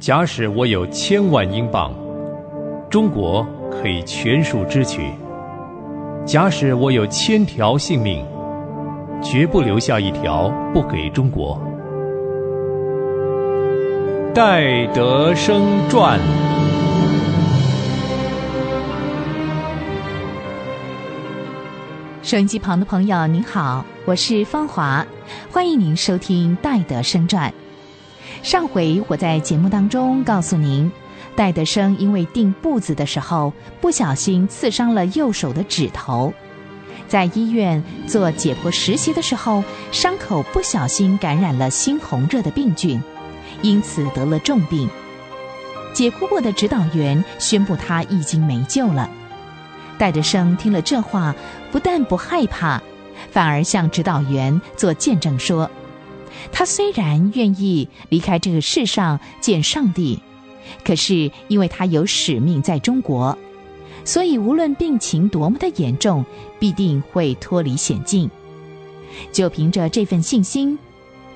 假使我有千万英镑，中国可以全数支取；假使我有千条性命，绝不留下一条不给中国。戴德生传。收音机旁的朋友，您好，我是芳华，欢迎您收听《戴德生传》。上回我在节目当中告诉您，戴德生因为钉布子的时候不小心刺伤了右手的指头，在医院做解剖实习的时候，伤口不小心感染了猩红热的病菌，因此得了重病。解剖过的指导员宣布他已经没救了。戴德生听了这话，不但不害怕，反而向指导员做见证说：“他虽然愿意离开这个世上见上帝，可是因为他有使命在中国，所以无论病情多么的严重，必定会脱离险境。就凭着这份信心，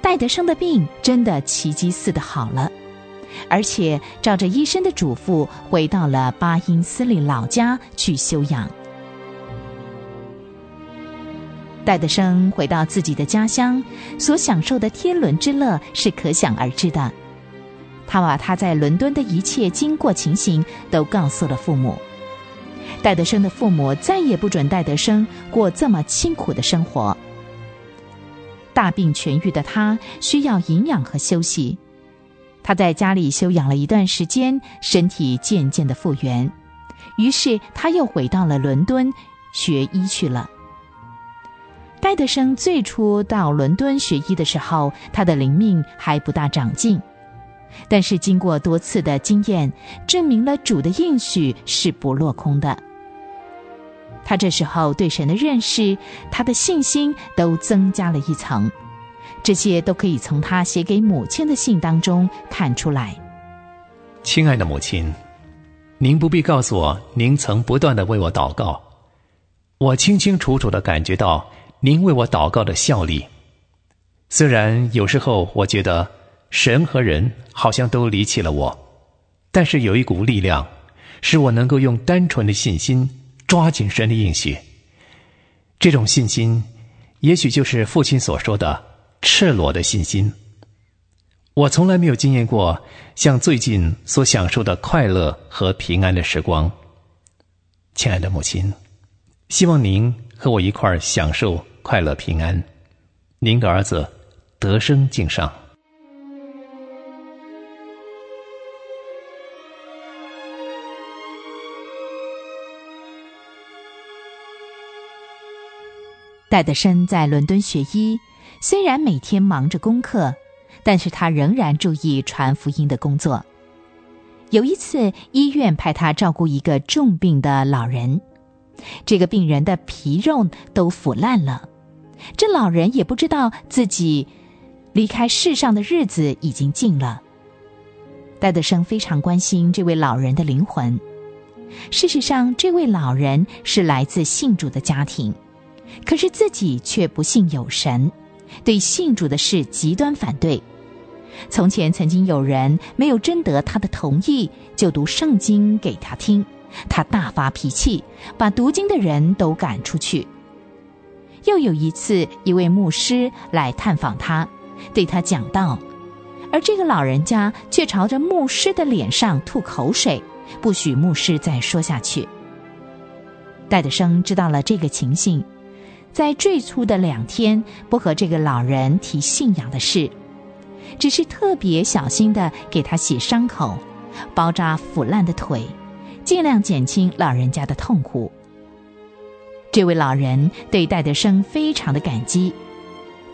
戴德生的病真的奇迹似的好了。”而且照着医生的嘱咐，回到了巴音斯利老家去休养。戴德生回到自己的家乡，所享受的天伦之乐是可想而知的。他把他在伦敦的一切经过情形都告诉了父母。戴德生的父母再也不准戴德生过这么清苦的生活。大病痊愈的他需要营养和休息。他在家里休养了一段时间，身体渐渐的复原，于是他又回到了伦敦学医去了。戴德生最初到伦敦学医的时候，他的灵命还不大长进，但是经过多次的经验，证明了主的应许是不落空的。他这时候对神的认识，他的信心都增加了一层。这些都可以从他写给母亲的信当中看出来。亲爱的母亲，您不必告诉我您曾不断的为我祷告，我清清楚楚的感觉到您为我祷告的效力。虽然有时候我觉得神和人好像都离弃了我，但是有一股力量，使我能够用单纯的信心抓紧神的应许。这种信心，也许就是父亲所说的。赤裸的信心。我从来没有经验过像最近所享受的快乐和平安的时光。亲爱的母亲，希望您和我一块儿享受快乐平安。您的儿子得生敬上。戴德生在伦敦学医。虽然每天忙着功课，但是他仍然注意传福音的工作。有一次，医院派他照顾一个重病的老人，这个病人的皮肉都腐烂了，这老人也不知道自己离开世上的日子已经近了。戴德生非常关心这位老人的灵魂。事实上，这位老人是来自信主的家庭，可是自己却不信有神。对信主的事极端反对。从前曾经有人没有征得他的同意就读圣经给他听，他大发脾气，把读经的人都赶出去。又有一次，一位牧师来探访他，对他讲道，而这个老人家却朝着牧师的脸上吐口水，不许牧师再说下去。戴德生知道了这个情形。在最初的两天，不和这个老人提信仰的事，只是特别小心的给他洗伤口，包扎腐烂的腿，尽量减轻老人家的痛苦。这位老人对戴德生非常的感激，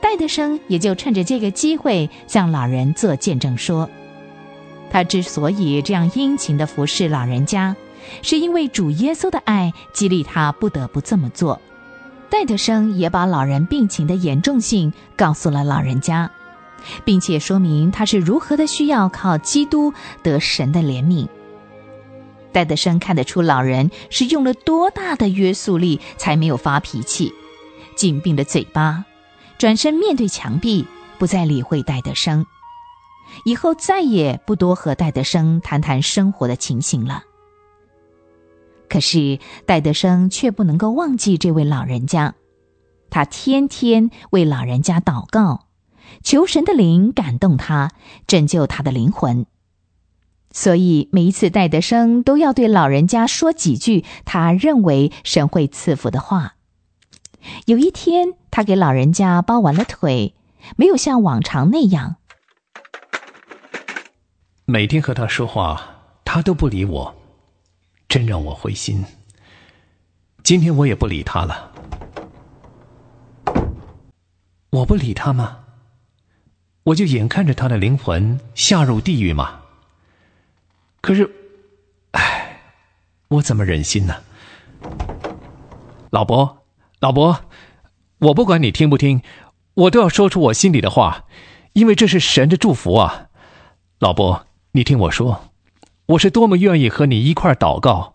戴德生也就趁着这个机会向老人做见证说，他之所以这样殷勤的服侍老人家，是因为主耶稣的爱激励他不得不这么做。戴德生也把老人病情的严重性告诉了老人家，并且说明他是如何的需要靠基督得神的怜悯。戴德生看得出老人是用了多大的约束力才没有发脾气，紧闭着嘴巴，转身面对墙壁，不再理会戴德生。以后再也不多和戴德生谈谈生活的情形了。可是戴德生却不能够忘记这位老人家，他天天为老人家祷告，求神的灵感动他，拯救他的灵魂。所以每一次戴德生都要对老人家说几句他认为神会赐福的话。有一天，他给老人家包完了腿，没有像往常那样。每天和他说话，他都不理我，真让我灰心。今天我也不理他了。我不理他吗？我就眼看着他的灵魂下入地狱吗？可是，唉，我怎么忍心呢？老伯，老伯，我不管你听不听，我都要说出我心里的话，因为这是神的祝福啊！老伯，你听我说，我是多么愿意和你一块祷告。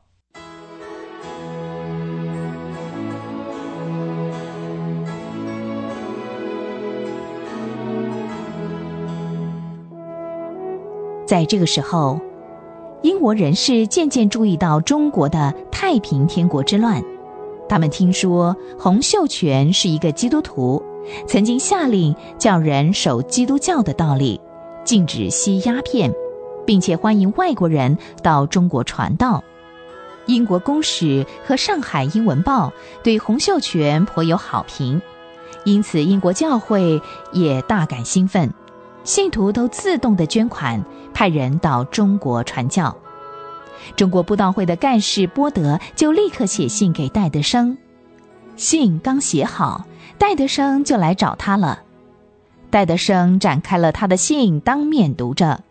在这个时候。国人士渐渐注意到中国的太平天国之乱，他们听说洪秀全是一个基督徒，曾经下令叫人守基督教的道理，禁止吸鸦片，并且欢迎外国人到中国传道。英国公使和上海英文报对洪秀全颇有好评，因此英国教会也大感兴奋。信徒都自动的捐款，派人到中国传教。中国布道会的干事波德就立刻写信给戴德生，信刚写好，戴德生就来找他了。戴德生展开了他的信，当面读着：“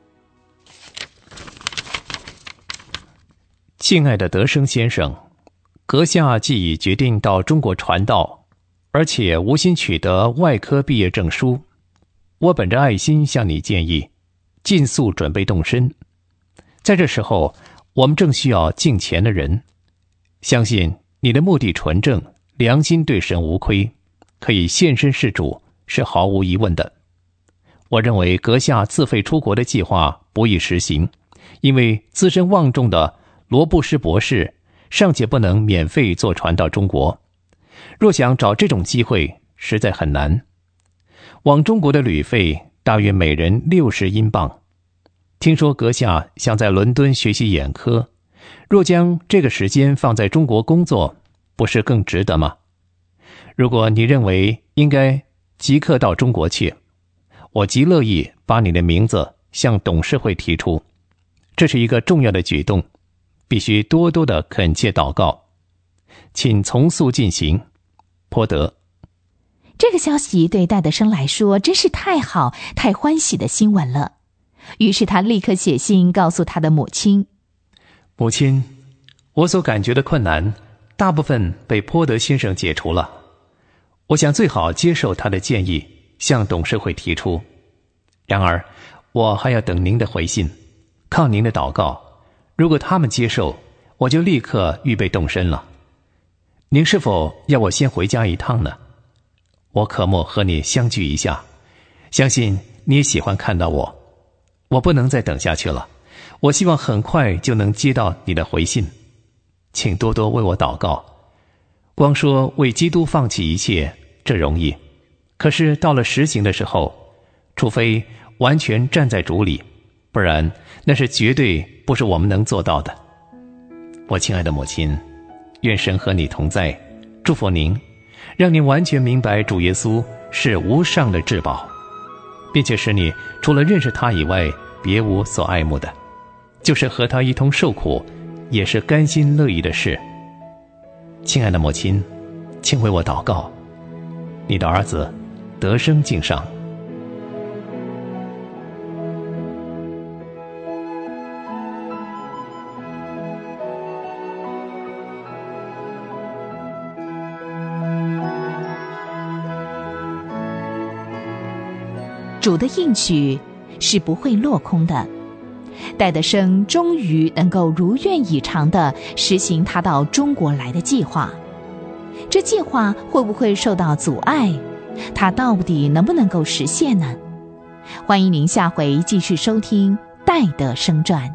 敬爱的德生先生，阁下既已决定到中国传道，而且无心取得外科毕业证书。”我本着爱心向你建议，尽速准备动身。在这时候，我们正需要敬虔的人。相信你的目的纯正，良心对神无亏，可以献身事主是毫无疑问的。我认为阁下自费出国的计划不易实行，因为资深望重的罗布什博士尚且不能免费坐船到中国，若想找这种机会，实在很难。往中国的旅费大约每人六十英镑。听说阁下想在伦敦学习眼科，若将这个时间放在中国工作，不是更值得吗？如果你认为应该即刻到中国去，我极乐意把你的名字向董事会提出。这是一个重要的举动，必须多多的恳切祷告，请从速进行，颇德。这个消息对戴德生来说真是太好、太欢喜的新闻了。于是他立刻写信告诉他的母亲：“母亲，我所感觉的困难，大部分被坡德先生解除了。我想最好接受他的建议，向董事会提出。然而，我还要等您的回信，靠您的祷告。如果他们接受，我就立刻预备动身了。您是否要我先回家一趟呢？”我可莫和你相聚一下，相信你也喜欢看到我。我不能再等下去了，我希望很快就能接到你的回信，请多多为我祷告。光说为基督放弃一切，这容易；可是到了实行的时候，除非完全站在主里，不然那是绝对不是我们能做到的。我亲爱的母亲，愿神和你同在，祝福您。让您完全明白主耶稣是无上的至宝，并且使你除了认识他以外，别无所爱慕的，就是和他一同受苦，也是甘心乐意的事。亲爱的母亲，请为我祷告，你的儿子得生敬上。主的应许是不会落空的，戴德生终于能够如愿以偿地实行他到中国来的计划。这计划会不会受到阻碍？他到底能不能够实现呢？欢迎您下回继续收听《戴德生传》。